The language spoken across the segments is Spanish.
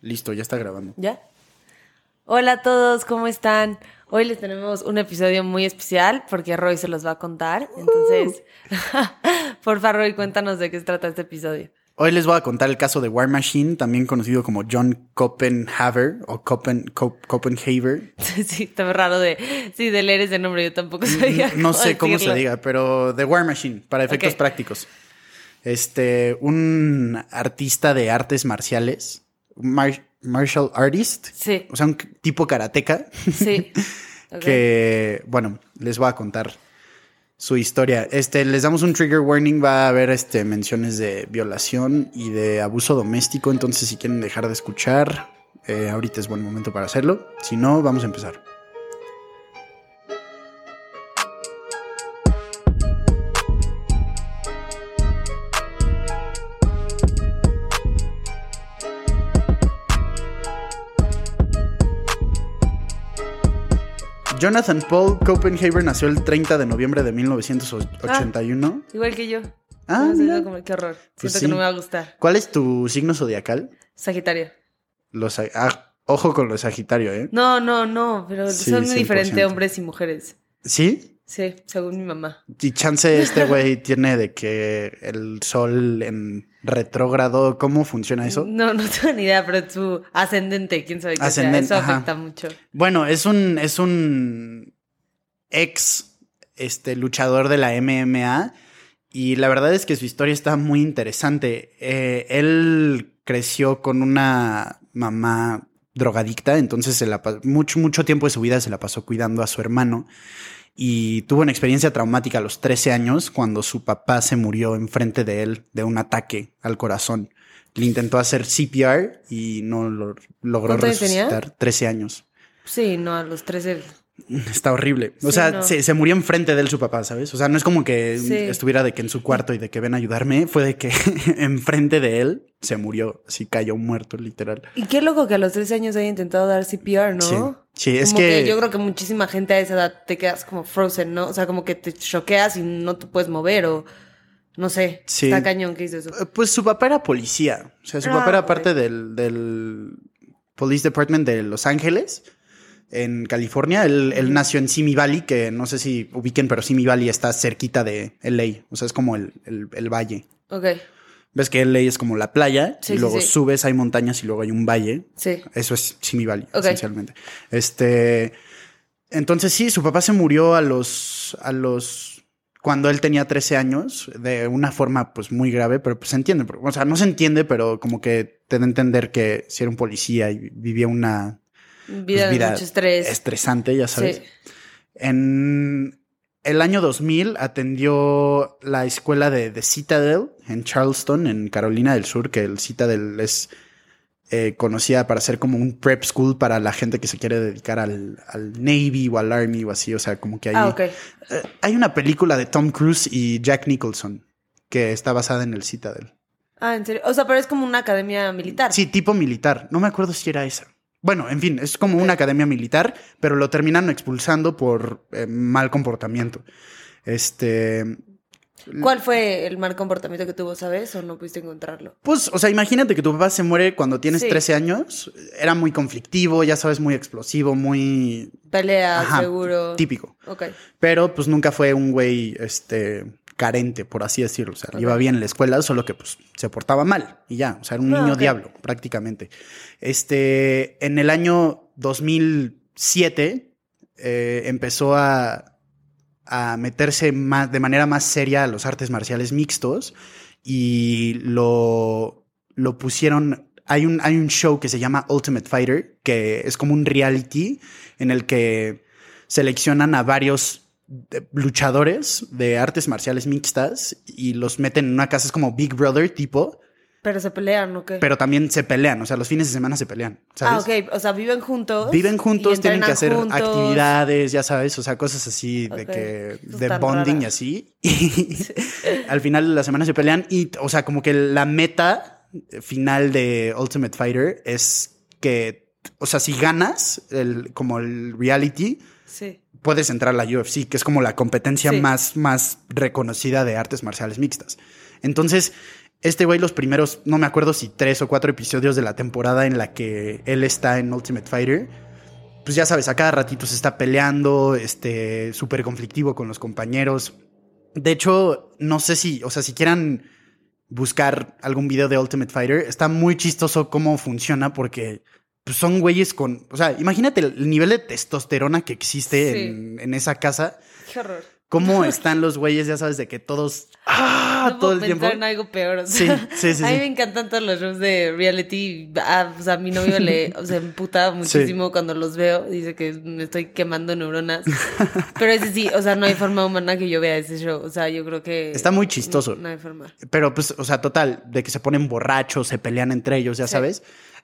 Listo, ya está grabando. ¿Ya? Hola a todos, ¿cómo están? Hoy les tenemos un episodio muy especial porque Roy se los va a contar. Entonces, por favor, Roy, cuéntanos de qué se trata este episodio. Hoy les voy a contar el caso de War Machine, también conocido como John Copenhaver o Copen, Cop- Copenhaver. Sí, está raro de, sí, de leer ese nombre, yo tampoco sabía. No sé cómo se diga, pero The War Machine, para efectos prácticos. Este, un artista de artes marciales, mar- martial artist, Sí, o sea, un tipo karateca, sí. Que, bueno, les voy a contar su historia. Este, les damos un trigger warning, va a haber este, menciones de violación y de abuso doméstico, entonces si quieren dejar de escuchar, eh, ahorita es buen momento para hacerlo. Si no, vamos a empezar. Jonathan Paul Copenhaver nació el 30 de noviembre de 1981. Igual que yo. Ah, No mira. como, qué horror. Siento Pues que sí. no me va a gustar. ¿Cuál es tu signo zodiacal? Sagitario. Los, ah, ojo con los Sagitario, ¿eh? No, no, no, pero Sí, son muy 100%. diferentes hombres y mujeres. ¿Sí? Sí, según mi mamá. Y chance este güey tiene de que el sol en retrógrado, ¿cómo funciona eso? No, no tengo ni idea, pero tu ascendente, quién sabe qué Ascendente, sea. Eso ajá. afecta mucho. Bueno, es un, es un ex este, luchador de la MMA y la verdad es que su historia está muy interesante. Eh, él creció con una mamá drogadicta, entonces se la, mucho, mucho tiempo de su vida se la pasó cuidando a su hermano y tuvo una experiencia traumática a los 13 años cuando su papá se murió enfrente de él de un ataque al corazón. Le intentó hacer CPR y no lo logró ¿Cuántos años tenía? resucitar. 13 años. Sí, no, a los 13. Está horrible. O Sí, sea, no. se, se murió enfrente de él su papá, ¿sabes? O sea, no es como que Sí. estuviera de que en su cuarto y de que ven a ayudarme. Fue de que enfrente de él se murió. Así cayó muerto, literal. Y qué loco que a los 13 años haya intentado dar CPR, ¿no? Sí. Sí, es Como que- yo creo que muchísima gente a esa edad te quedas como frozen, ¿no? O sea, como que te choqueas y no te puedes mover o no sé. Sí. Está cañón que hizo eso. Eh, Pues su papá era policía. O sea, su Ah, papá era parte del, del Police Department de Los Ángeles, en California. Él, él nació en Simi Valley, que no sé si ubiquen, pero Simi Valley está cerquita de LA. O sea, es como el, el- el valle. Ok, Ves que LA es como la playa, Sí, y luego sí. subes, hay montañas y luego hay un valle. sí. Eso es Simi Valley, esencialmente. Este. Entonces, sí, su papá se murió a los. a los. cuando él tenía 13 años, de una forma pues muy grave, pero pues se entiende. O sea, no se entiende, pero como que te da a entender que si era un policía y vivía una pues, Vida, de mucho estrés. estresante, ya sabes. Sí. En el año 2000 atendió la escuela de, de Citadel en Charleston, en Carolina del Sur, que el Citadel es eh, conocida para ser como un prep school para la gente que se quiere dedicar al, al Navy o al Army o así. O sea, como que hay, Ah, ok. eh, hay una película de Tom Cruise y Jack Nicholson que está basada en el Citadel. Ah, en serio. O sea, pero es como una academia militar. Sí, tipo militar. No me acuerdo si era esa. Bueno, en fin, es como una academia militar, pero lo terminan expulsando por eh, mal comportamiento. Este, ¿Cuál fue el mal comportamiento que tuvo, sabes? ¿O no pudiste encontrarlo? pues, o sea, imagínate que tu papá se muere cuando tienes Sí. 13 años. Era muy conflictivo, ya sabes, muy explosivo, muy Pelea, Ajá, seguro. típico. Ok. Pero pues nunca fue un güey, este, carente, por así decirlo. O sea, iba bien en la escuela, solo que pues se portaba mal y ya. O sea, era un Ah, niño diablo, prácticamente. Este, en el año 2007 eh, empezó a, a meterse más, de manera más seria a los artes marciales mixtos y lo, lo pusieron. Hay un, hay un show que se llama Ultimate Fighter, que es como un reality en el que seleccionan a varios de- luchadores de artes marciales mixtas y los meten en una casa, es como Big Brother tipo, Pero se pelean, ¿o qué? pero también se pelean, o sea, los fines de semana se pelean. ¿sabes? Ah, ok. O sea, viven juntos. Viven juntos, tienen que hacer juntos. actividades, ya sabes, o sea, cosas así de que Eso de bonding y así. Y al final de la semana se pelean y, o sea, como que la meta final de Ultimate Fighter es que, o sea, si ganas el, como el reality, Sí. Puedes entrar a la UFC, que es como la competencia Sí. más, más reconocida de artes marciales mixtas. Entonces, Este güey, los primeros, no me acuerdo si tres o cuatro episodios de la temporada en la que él está en Ultimate Fighter, pues ya sabes, a cada ratito se está peleando, este, súper conflictivo con los compañeros. De hecho, no sé si, o sea, si quieran buscar algún video de Ultimate Fighter, está muy chistoso cómo funciona porque pues, son güeyes con, o sea, imagínate el nivel de testosterona que existe Sí. en, en esa casa. Qué horror. ¿Cómo están los güeyes, ya sabes, de que todos, ah, no todo puedo el tiempo? en algo peor. O Sí, sea, sí, sí, A mí sí. me encantan todos los shows de reality. Ah, o sea, a mi novio le o sea, emputa muchísimo cuando los veo. Dice que me estoy quemando neuronas. Pero ese sí, o sea, no hay forma humana que yo vea ese show. O sea, yo creo que. Está muy chistoso. No, no hay forma. Pero pues, o sea, total, de que se ponen borrachos, se pelean entre ellos, ya Sí. sabes.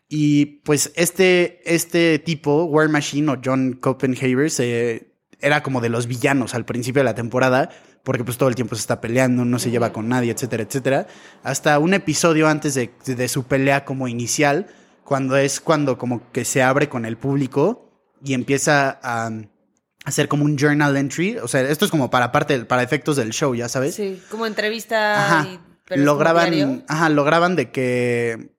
Y pues este, este tipo, War Machine o John Copenhaver, se, era como de los villanos al principio de la temporada, porque pues todo el tiempo se está peleando, no se lleva con nadie, etcétera, etcétera. Hasta un episodio antes de, de su pelea como inicial, cuando es cuando como que se abre con el público y empieza a hacer como un journal entry. O sea, esto es como para parte, para efectos del show, ya sabes. Sí, como entrevista. Ajá. y- pero ajá, lo graban de que,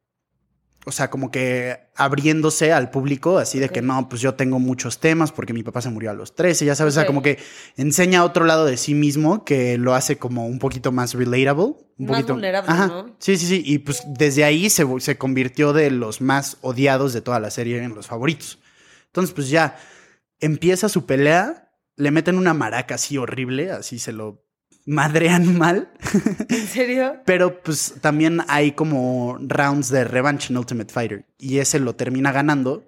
o sea, como que abriéndose al público, así de que no, pues yo tengo muchos temas porque mi papá se murió a los 13, ya sabes, o Ok. sea, como que enseña otro lado de sí mismo que lo hace como un poquito más relatable. Un Más poquito, vulnerable, Ajá. ¿no? Sí, sí, sí, y pues desde ahí se, se convirtió de los más odiados de toda la serie en los favoritos. Entonces, pues ya empieza su pelea, le meten una maraca así horrible, así se lo madrean mal. ¿En serio? Pero pues también hay como rounds de revanche en Ultimate Fighter. Y ese lo termina ganando.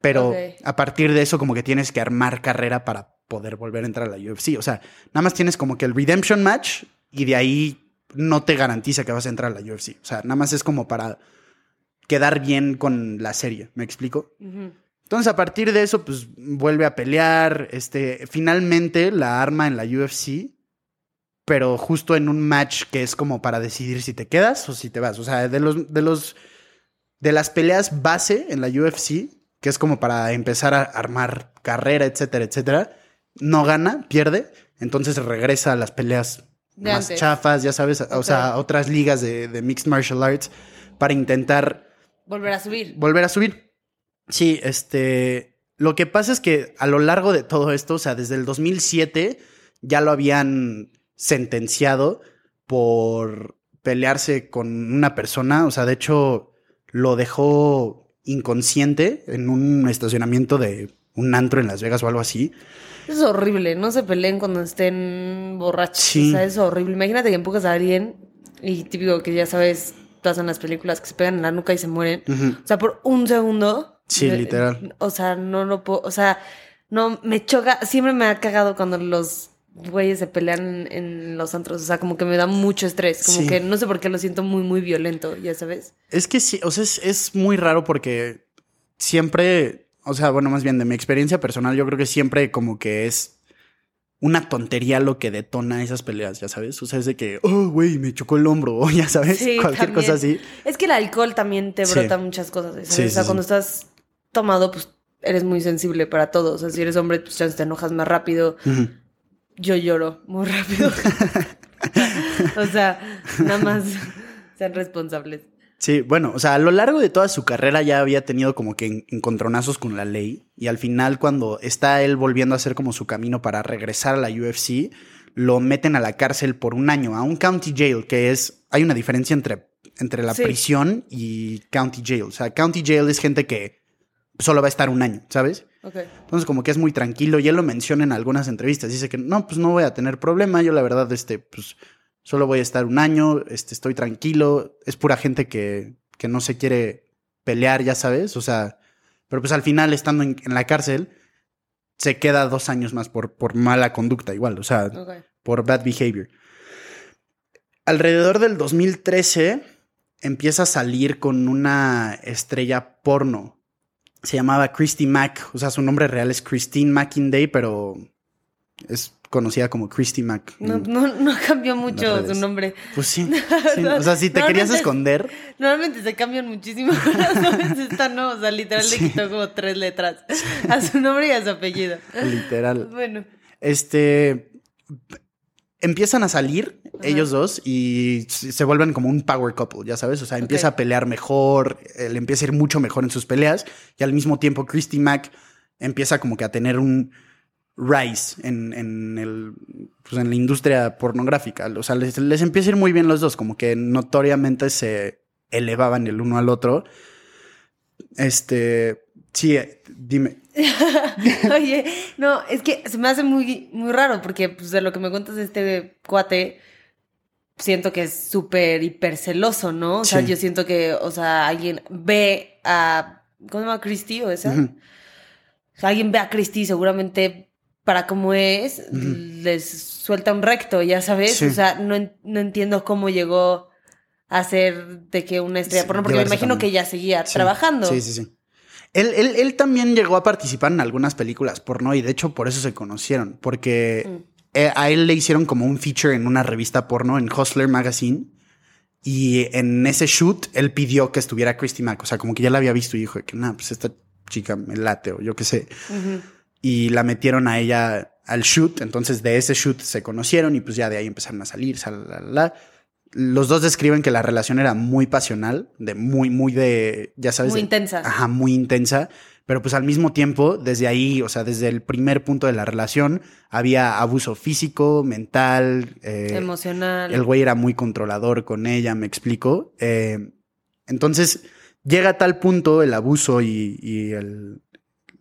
Pero a partir de eso como que tienes que armar carrera para poder volver a entrar a la UFC. O sea, nada más tienes como que el Redemption Match y de ahí no te garantiza que vas a entrar a la UFC. O sea, nada más es como para quedar bien con la serie. ¿Me explico? Entonces, a partir de eso, pues vuelve a pelear. Este, finalmente la arma en la UFC, pero justo en un match que es como para decidir si te quedas o si te vas. O sea, de los, de los, de las peleas base en la UFC, que es como para empezar a armar carrera, etcétera, etcétera, no gana, pierde. Entonces regresa a las peleas De más antes. chafas, ya sabes, o sea, a otras ligas de, de mixed martial arts para intentar Volver a subir. volver a subir. Sí, este. Lo que pasa es que a lo largo de todo esto, o sea, desde el 2007 ya lo habían sentenciado por pelearse con una persona. O sea, de hecho, lo dejó inconsciente en un estacionamiento de un antro en Las Vegas o algo así. Es horrible, no se peleen cuando estén borrachos. Sí. O sea, es horrible. Imagínate que empujas a alguien y típico que ya sabes, pasan las películas que se pegan en la nuca y se mueren. O sea, por un segundo. Sí, me- literal. O sea, no lo puedo. O sea, no, me choca. Siempre me ha cagado cuando los güeyes se pelean en, los antros. O sea, como que me da mucho estrés. Como Sí. que no sé por qué lo siento muy, muy violento, ya sabes. Es que sí, o sea, es, es muy raro porque siempre, o sea, bueno, más bien de mi experiencia personal, yo creo que siempre como que es una tontería lo que detona esas peleas, ya sabes. O sea, es de que, oh, güey, me chocó el hombro, o ya sabes, Sí, cualquier también. cosa así. Es que el alcohol también te Sí. brota muchas cosas. o sea, cuando estás tomado, pues eres muy sensible para todo. O sea, si eres hombre, pues chance te enojas más rápido. Yo lloro muy rápido. o sea, nada más sean responsables. Sí, bueno, o sea, a lo largo de toda su carrera ya había tenido como que en- encontronazos con la ley y al final cuando está él volviendo a hacer como su camino para regresar a la UFC, lo meten a la cárcel por un año, a un county jail, que es, hay una diferencia entre, entre la Sí. prisión y county jail. O sea, county jail es gente que solo va a estar un año, ¿sabes? Entonces como que es muy tranquilo y él lo menciona en algunas entrevistas. Dice que no, pues no voy a tener problema. Yo la verdad, este, pues solo voy a estar un año, este, estoy tranquilo. Es pura gente que, que no se quiere pelear, ya sabes. O sea, pero pues al final estando en, en la cárcel, se queda dos años más por, por mala conducta igual. O sea, por bad behavior. Alrededor del 2013 empieza a salir con una estrella porno. Se llamaba Christy Mack, o sea, su nombre real es Christine McInday, pero es conocida como Christy Mack. No, no, no cambió mucho su nombre. Pues sí, sí, O sea, si te querías esconder, Normalmente se cambian muchísimo. ¿sabes? Esta no, o sea, literal le quitó como tres letras a su nombre y a su apellido. literal. Bueno, Este. Empiezan a salir ellos dos y se vuelven como un power couple, ya sabes. O sea, empieza a pelear mejor, eh, le empieza a ir mucho mejor en sus peleas y al mismo tiempo Christy Mack empieza como que a tener un rise en, en el, pues en la industria pornográfica. O sea, les, les empieza a ir muy bien los dos, como que notoriamente se elevaban el uno al otro. Este, sí, eh, dime. Oye, no, es que se me hace muy, muy raro porque pues, de lo que me cuentas de este cuate, siento que es súper hiperceloso, ¿no? O sea, yo siento que, o sea, alguien ve a, ¿cómo se llama? Christy o esa. O sea, alguien ve a Christy seguramente para cómo es, les suelta un recto, ya sabes. Sí. O sea, no, no entiendo cómo llegó a ser de que una estrella porno, porque me imagino también. que ya seguía Sí, trabajando. Sí, sí, sí. Él, él- él también llegó a participar en algunas películas porno y de hecho por eso se conocieron, porque Mm. eh, a él le hicieron como un feature en una revista porno, en Hustler Magazine, y en ese shoot él pidió que estuviera Christy Mack, o sea, como que ya la había visto y dijo que, nada, pues esta chica me late o yo qué sé, y la metieron a ella al shoot, entonces de ese shoot se conocieron y pues ya de ahí empezaron a salir, sal, la, la, la. Los dos describen que la relación era muy pasional, de muy, muy de, ya sabes, Muy de- intensa. Ajá, muy intensa. Pero pues al mismo tiempo, desde ahí, o sea, desde el primer punto de la relación, había abuso físico, mental. eh, Emocional. el güey era muy controlador con ella, me explico. Eh, entonces, llega a tal punto el abuso y, y el,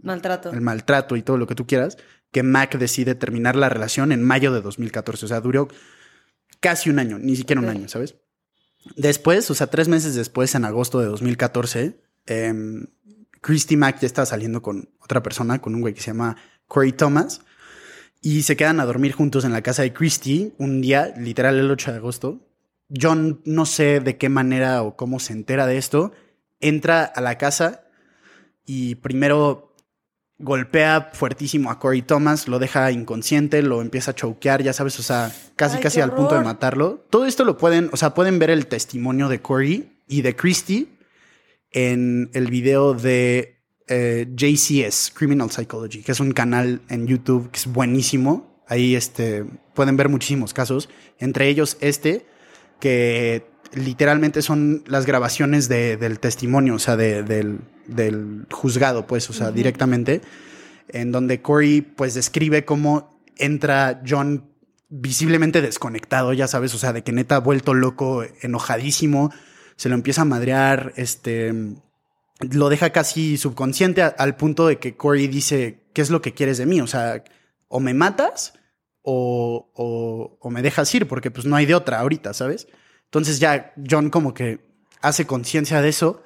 Maltrato. el maltrato y todo lo que tú quieras, que Mac decide terminar la relación en mayo de 2014. O sea, duró casi un año, ni siquiera un año, ¿sabes? Después, o sea, tres meses después, en agosto de 2014, em, Christy Mack ya estaba saliendo con otra persona, con un güey que se llama Corey Thomas, y se quedan a dormir juntos en la casa de Christy un día, literal el 8 de agosto. John no sé de qué manera o cómo se entera de esto, entra a la casa y primero golpea fuertísimo a Corey Thomas, lo deja inconsciente, lo empieza a choquear, ya sabes, o sea, casi Ay, casi al punto de matarlo. Todo esto lo pueden, o sea, pueden ver el testimonio de Corey y de Christy en el video de eh, JCS, Criminal Psychology, que es un canal en YouTube que es buenísimo. Ahí este, pueden ver muchísimos casos, entre ellos este, que literalmente son las grabaciones de- del testimonio, o sea, de- del, del juzgado, pues, o sea, directamente, en donde Corey, pues, describe cómo entra John visiblemente desconectado, ya sabes, o sea, de que neta ha vuelto loco, enojadísimo, se lo empieza a madrear, este, lo deja casi subconsciente a- al punto de que Corey dice, ¿qué es lo que quieres de mí? O sea, o me matas o, o, o me dejas ir, porque pues no hay de otra ahorita, ¿sabes? Entonces ya John como que hace conciencia de eso,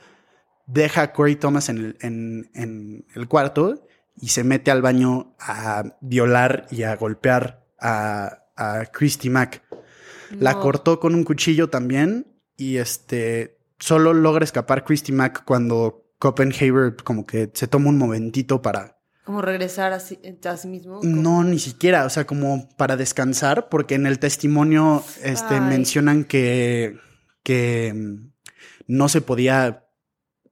deja a Corey Thomas en el, en, en el cuarto y se mete al baño a violar y a golpear a, a Christy Mack. La cortó con un cuchillo también y este solo logra escapar Christy Mack cuando Copenhaver como que se toma un momentito para Como regresar a sí, a sí mismo. no ni siquiera, o sea, como para descansar porque en el testimonio este Ay. mencionan que que mm, no se podía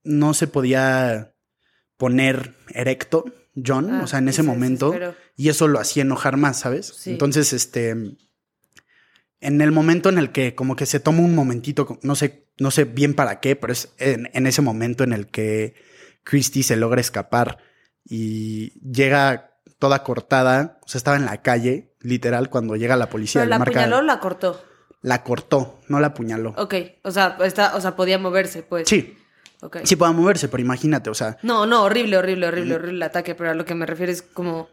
no se podía poner erecto John, Ah, o sea, en ese se momento y eso lo hacía enojar más, ¿sabes? Sí. Entonces, este, en el momento en el que como que se toma un momentito, no sé, no sé bien para qué, pero es en, en ese momento en el que Christy se logra escapar y llega toda cortada, o sea, estaba en la calle, literal, cuando llega la policía. ¿Pero la marca- apuñaló o la cortó? la cortó, no la apuñaló. Ok, o sea, está, o sea, podía moverse, pues. Sí, Ok. sí puede moverse, pero imagínate, o sea, No, no, horrible, horrible, horrible, horrible el ataque, pero a lo que me refiero es como...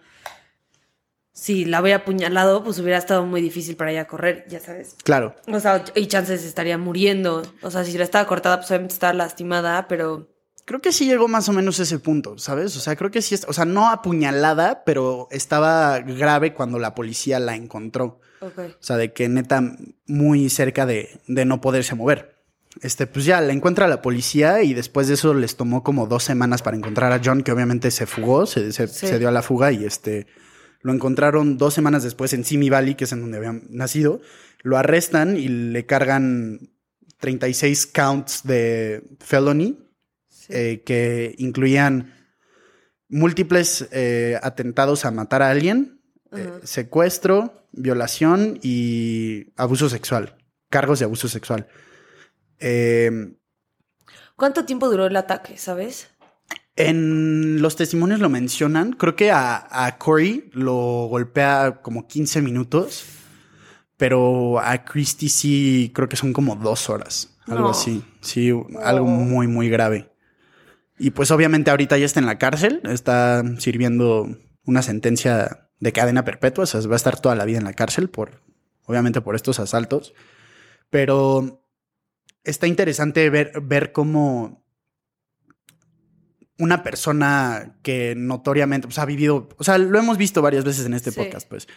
Si la hubiera apuñalado, pues hubiera estado muy difícil para ella correr, ya sabes. claro. O sea, y chances estaría muriendo. O sea, si la estaba cortada, pues obviamente estaba lastimada, pero... Creo que sí llegó más o menos a ese punto, ¿sabes? O sea, creo que sí, o sea, no apuñalada, pero estaba grave cuando la policía la encontró. O sea, de que neta muy cerca de, de no poderse mover. Este, pues ya la encuentra la policía y después de eso les tomó como dos semanas para encontrar a John, que obviamente se fugó, se, se- Sí. se dio a la fuga y este, lo encontraron dos semanas después en Simi Valley, que es en donde habían nacido. Lo arrestan y le cargan 36 counts de felony, Sí. eh, que incluían múltiples eh, atentados a matar a alguien, eh, secuestro, violación y abuso sexual, cargos de abuso sexual. Eh, ¿Cuánto tiempo duró el ataque, sabes? En los testimonios lo mencionan. Creo que a, a Corey lo golpea como 15 minutos. Pero a Christy sí creo que son como dos horas. Algo No. así. Sí, algo muy, muy grave. Y pues obviamente ahorita ya está en la cárcel. Está sirviendo una sentencia de cadena perpetua. O sea, va a estar toda la vida en la cárcel por, obviamente por estos asaltos. Pero está interesante ver, ver cómo una persona que notoriamente pues, ha vivido, o sea, lo hemos visto varias veces en este Sí. podcast, pues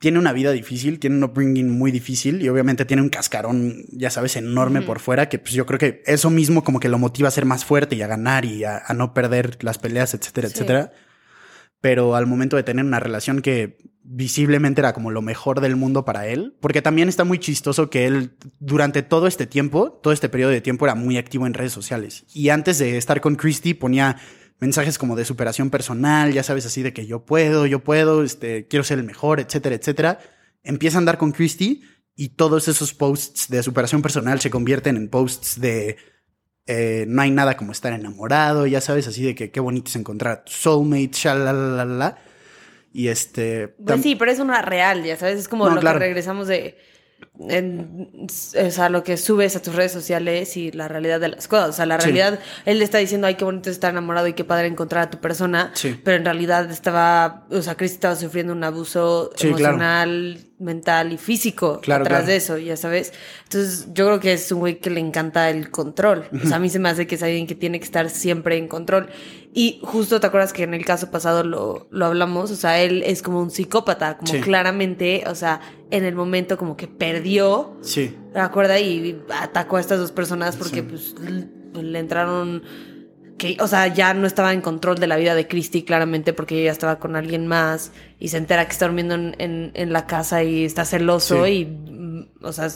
tiene una vida difícil, tiene un upbringing muy difícil y obviamente tiene un cascarón, ya sabes, enorme por fuera, que pues yo creo que eso mismo como que lo motiva a ser más fuerte y a ganar y a, a no perder las peleas, etcétera, Sí. etcétera. Pero al momento de tener una relación que visiblemente era como lo mejor del mundo para él, porque también está muy chistoso que él durante todo este tiempo, todo este periodo de tiempo era muy activo en redes sociales. Y antes de estar con Christy ponía mensajes como de superación personal, ya sabes, así de que yo puedo, yo puedo, este, quiero ser el mejor, etcétera, etcétera. Empieza a andar con Christy y todos esos posts de superación personal se convierten en posts de eh, no hay nada como estar enamorado, ya sabes, así de que qué bonito es encontrar a tu soulmate, shalalala. Y este. Pues sí, pero es una real, ya sabes, es como No, lo claro. que regresamos de, en- o sea, lo que subes a tus redes sociales y la realidad de las cosas. O sea, la Sí. realidad, él le está diciendo, ay, qué bonito es estar enamorado y qué padre encontrar a tu persona, Sí. pero en realidad estaba, o sea, Chris estaba sufriendo un abuso Sí, claro. emocional, mental y físico Claro, atrás claro. de eso, ya sabes. Entonces, yo creo que es un güey que le encanta el control. O sea, a mí se me hace que es alguien que tiene que estar siempre en control. Y justo te acuerdas que en el caso pasado lo, lo hablamos, o sea, él es como un psicópata, como Sí. claramente, o sea, en el momento como que perdió, Sí. ¿te acuerdas? Y atacó a estas dos personas porque Sí. pues l- le entraron que, o sea, ya no estaba en control de la vida de Christy, claramente, porque ella estaba con alguien más y se entera que está durmiendo en, en- en la casa y está celoso Sí. y, mm, o sea,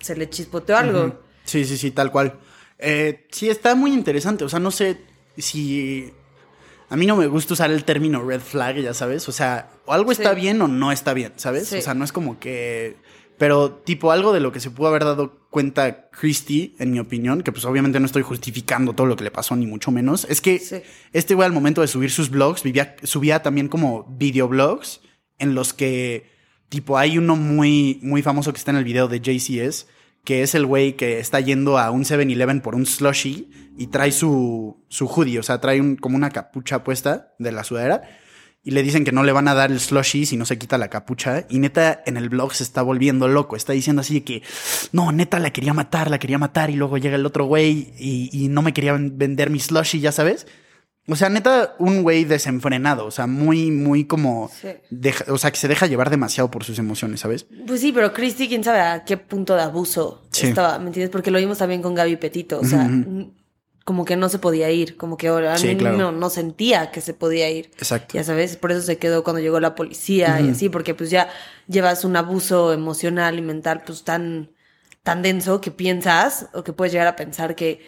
se le chispoteó algo. Sí, sí, sí, tal cual. Eh, sí, está muy interesante. O sea, no sé si. A mí no me gusta usar el término red flag, ya sabes. O sea, o algo está Sí. bien o no está bien, ¿sabes? Sí. O sea, no es como que. Pero, tipo, algo de lo que se pudo haber dado cuenta Christie, en mi opinión, que pues obviamente no estoy justificando todo lo que le pasó, ni mucho menos, es que Sí. este güey al momento de subir sus blogs, vivía, subía también como videoblogs en los que, tipo, hay uno muy, muy famoso que está en el video de JCS, que es el güey que está yendo a un 7-Eleven por un slushy y trae su, su hoodie, o sea, trae un- como una capucha puesta de la sudadera y le dicen que no le van a dar el slushy si no se quita la capucha. Y neta, en el blog se está volviendo loco. Está diciendo así de que, no, neta, la quería matar, la quería matar. Y luego llega el otro güey y, y no me quería vender mi slushy, ya sabes. O sea, neta, un güey desenfrenado. O sea, muy, muy como. Sí. deja- o sea, que se deja llevar demasiado por sus emociones, ¿sabes? Pues sí, pero Christy, quién sabe a qué punto de abuso Sí. estaba, ¿me entiendes? Porque lo vimos también con Gaby Petito, o sea, como que no se podía ir, como que ahora Sí, claro. no, no sentía que se podía ir. Exacto. Ya sabes, por eso se quedó cuando llegó la policía y así, porque pues ya llevas un abuso emocional y mental pues tan, tan denso que piensas o que puedes llegar a pensar que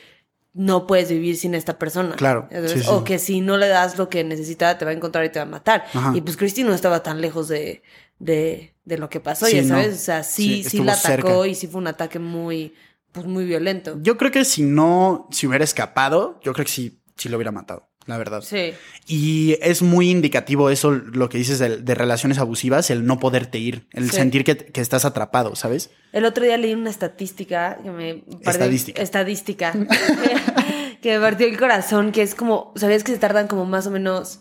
no puedes vivir sin esta persona. Claro, sí, sí. O que si no le das lo que necesita te va a encontrar y te va a matar. Ajá. Y pues Christy no estaba tan lejos de, de, de lo que pasó, Sí, ya no. sabes. O sea, Sí, sí, la atacó cerca. y sí fue un ataque muy, pues muy violento. Yo creo que si no, si hubiera escapado, yo creo que sí, sí lo hubiera matado, la verdad. Sí. Y es muy indicativo eso, lo que dices de, de relaciones abusivas, el no poderte ir, el Sí. sentir que, que estás atrapado, ¿sabes? El otro día leí una estadística que me Estadística. estadística que me partió el corazón, que es como, ¿sabías que se tardan como más o menos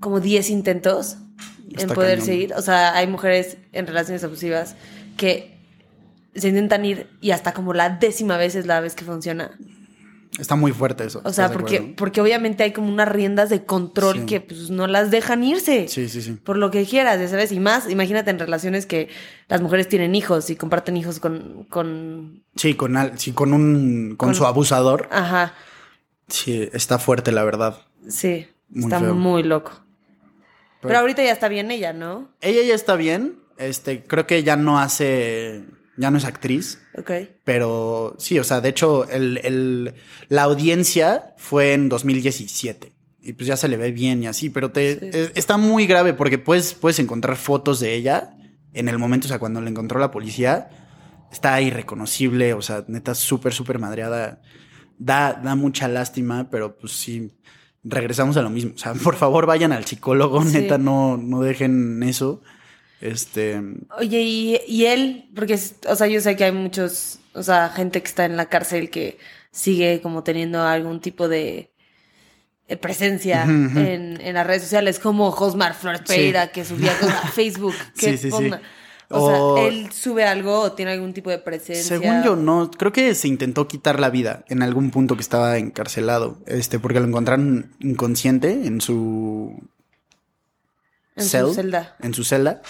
como 10 intentos en poderse cañón. ir? O sea, hay mujeres en relaciones abusivas que se intentan ir y hasta como la décima vez es la vez que funciona. Está muy fuerte eso. O sea, ¿estás de porque, porque obviamente hay como unas riendas de control Sí. que pues no las dejan irse. Sí, sí, sí. Por lo que quieras, ya sabes. Y más, imagínate en relaciones que las mujeres tienen hijos y comparten hijos con. con Sí, con, al- sí, con un con, Con- su abusador. ajá. Sí, está fuerte, la verdad. Sí. Muy está feo. muy loco. Pero, Pero- ahorita ya está bien ella, ¿no? Ella ya está bien. Este, creo que ya no hace. Ya no es actriz. Ok. Pero sí, o sea, de hecho, el, el- la audiencia fue en 2017. y pues ya se le ve bien y así, pero te eh, está muy grave porque puedes, puedes encontrar fotos de ella en el momento, o sea, cuando la encontró la policía, está irreconocible, o sea, neta súper, súper madreada. Da, da mucha lástima, pero pues sí, regresamos a lo mismo. O sea, por favor vayan al psicólogo, neta, no, no dejen eso. Este. Oye, y, y él, porque, o sea, yo sé que hay muchos, o sea, gente que está en la cárcel que sigue como teniendo algún tipo de eh, presencia En, en, las redes sociales, como Josmar Flores Pereira, que subía cosas a Facebook. Que sí, sí, O, sea, él sube algo o tiene algún tipo de presencia. Según yo, no. Creo que se intentó quitar la vida en algún punto que estaba encarcelado. Este, porque lo encontraron inconsciente en su. En su celda. En su celda.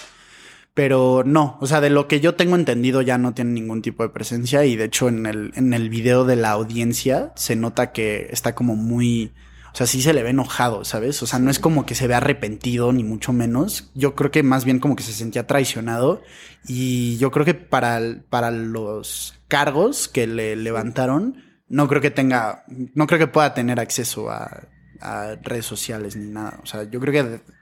Pero no, o sea, de lo que yo tengo entendido ya no tiene ningún tipo de presencia y de hecho en el, en el video de la audiencia se nota que está como muy, o sea, sí se le ve enojado, ¿sabes? O sea, no es como que se ve arrepentido ni mucho menos. Yo creo que más bien como que se sentía traicionado y yo creo que para, para los cargos que le levantaron, no creo que tenga, no creo que pueda tener acceso a, a redes sociales ni nada. O sea, yo creo que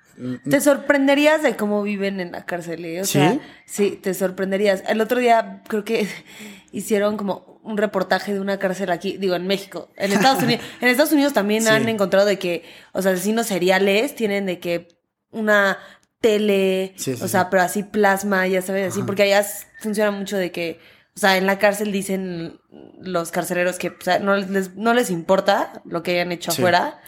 te sorprenderías de cómo viven en la cárcel, ¿eh? O sea, ¿Sí? te sorprenderías. El otro día creo que hicieron como un reportaje de una cárcel aquí, digo, en México. En Estados Unidos, en Estados Unidos también han encontrado de que, o sea, asesinos seriales tienen de que una tele, o sea, pero así plasma, ya sabes, así, porque allá funciona mucho de que, o sea, en la cárcel dicen los carceleros que o sea, no, les, no les importa lo que hayan hecho afuera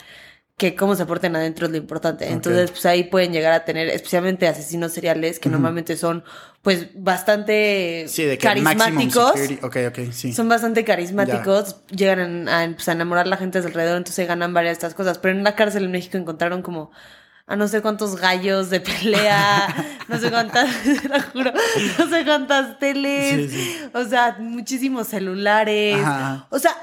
que cómo se porten adentro es lo importante. Entonces, pues ahí pueden llegar a tener, especialmente asesinos seriales, que normalmente son, pues, bastante carismáticos. Okay, okay, sí. Son bastante carismáticos, llegan a, pues, a, enamorar a la gente de alrededor, entonces ganan varias de estas cosas. Pero en una cárcel en México encontraron como a no sé cuántos gallos de pelea, no sé cuántas, lo juro, no sé cuántas teles, o sea, muchísimos celulares, o sea,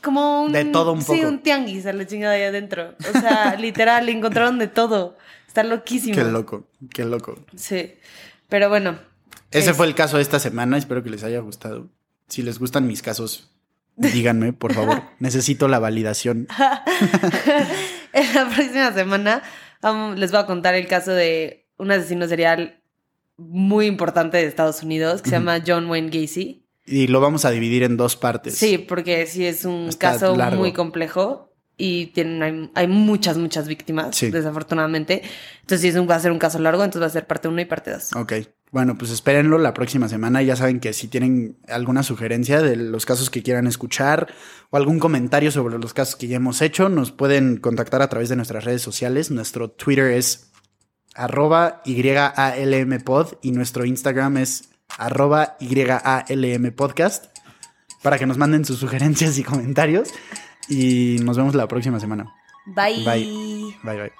como un. De todo un poco. Sí, un tianguis a la chingada ahí adentro. O sea, literal, encontraron de todo. Está loquísimo. Qué loco, qué loco. Sí. Pero bueno. Ese fue el caso de esta semana. Espero que les haya gustado. Si les gustan mis casos, díganme, por favor. Necesito la validación. en la próxima semana les voy a contar el caso de un asesino serial muy importante de Estados Unidos que se llama John Wayne Gacy. Y lo vamos a dividir en dos partes. Sí, porque sí es un caso muy complejo y tienen, hay, muchas, muchas víctimas, desafortunadamente. Entonces, sí es un, va a ser un caso largo, entonces va a ser parte uno y parte dos. Ok. Bueno, pues espérenlo la próxima semana. Ya saben que si tienen alguna sugerencia de los casos que quieran escuchar o algún comentario sobre los casos que ya hemos hecho, nos pueden contactar a través de nuestras redes sociales. Nuestro Twitter es arroba YALMpod y nuestro Instagram es arroba YALM podcast para que nos manden sus sugerencias y comentarios. Y nos vemos la próxima semana. Bye. Bye. Bye, bye.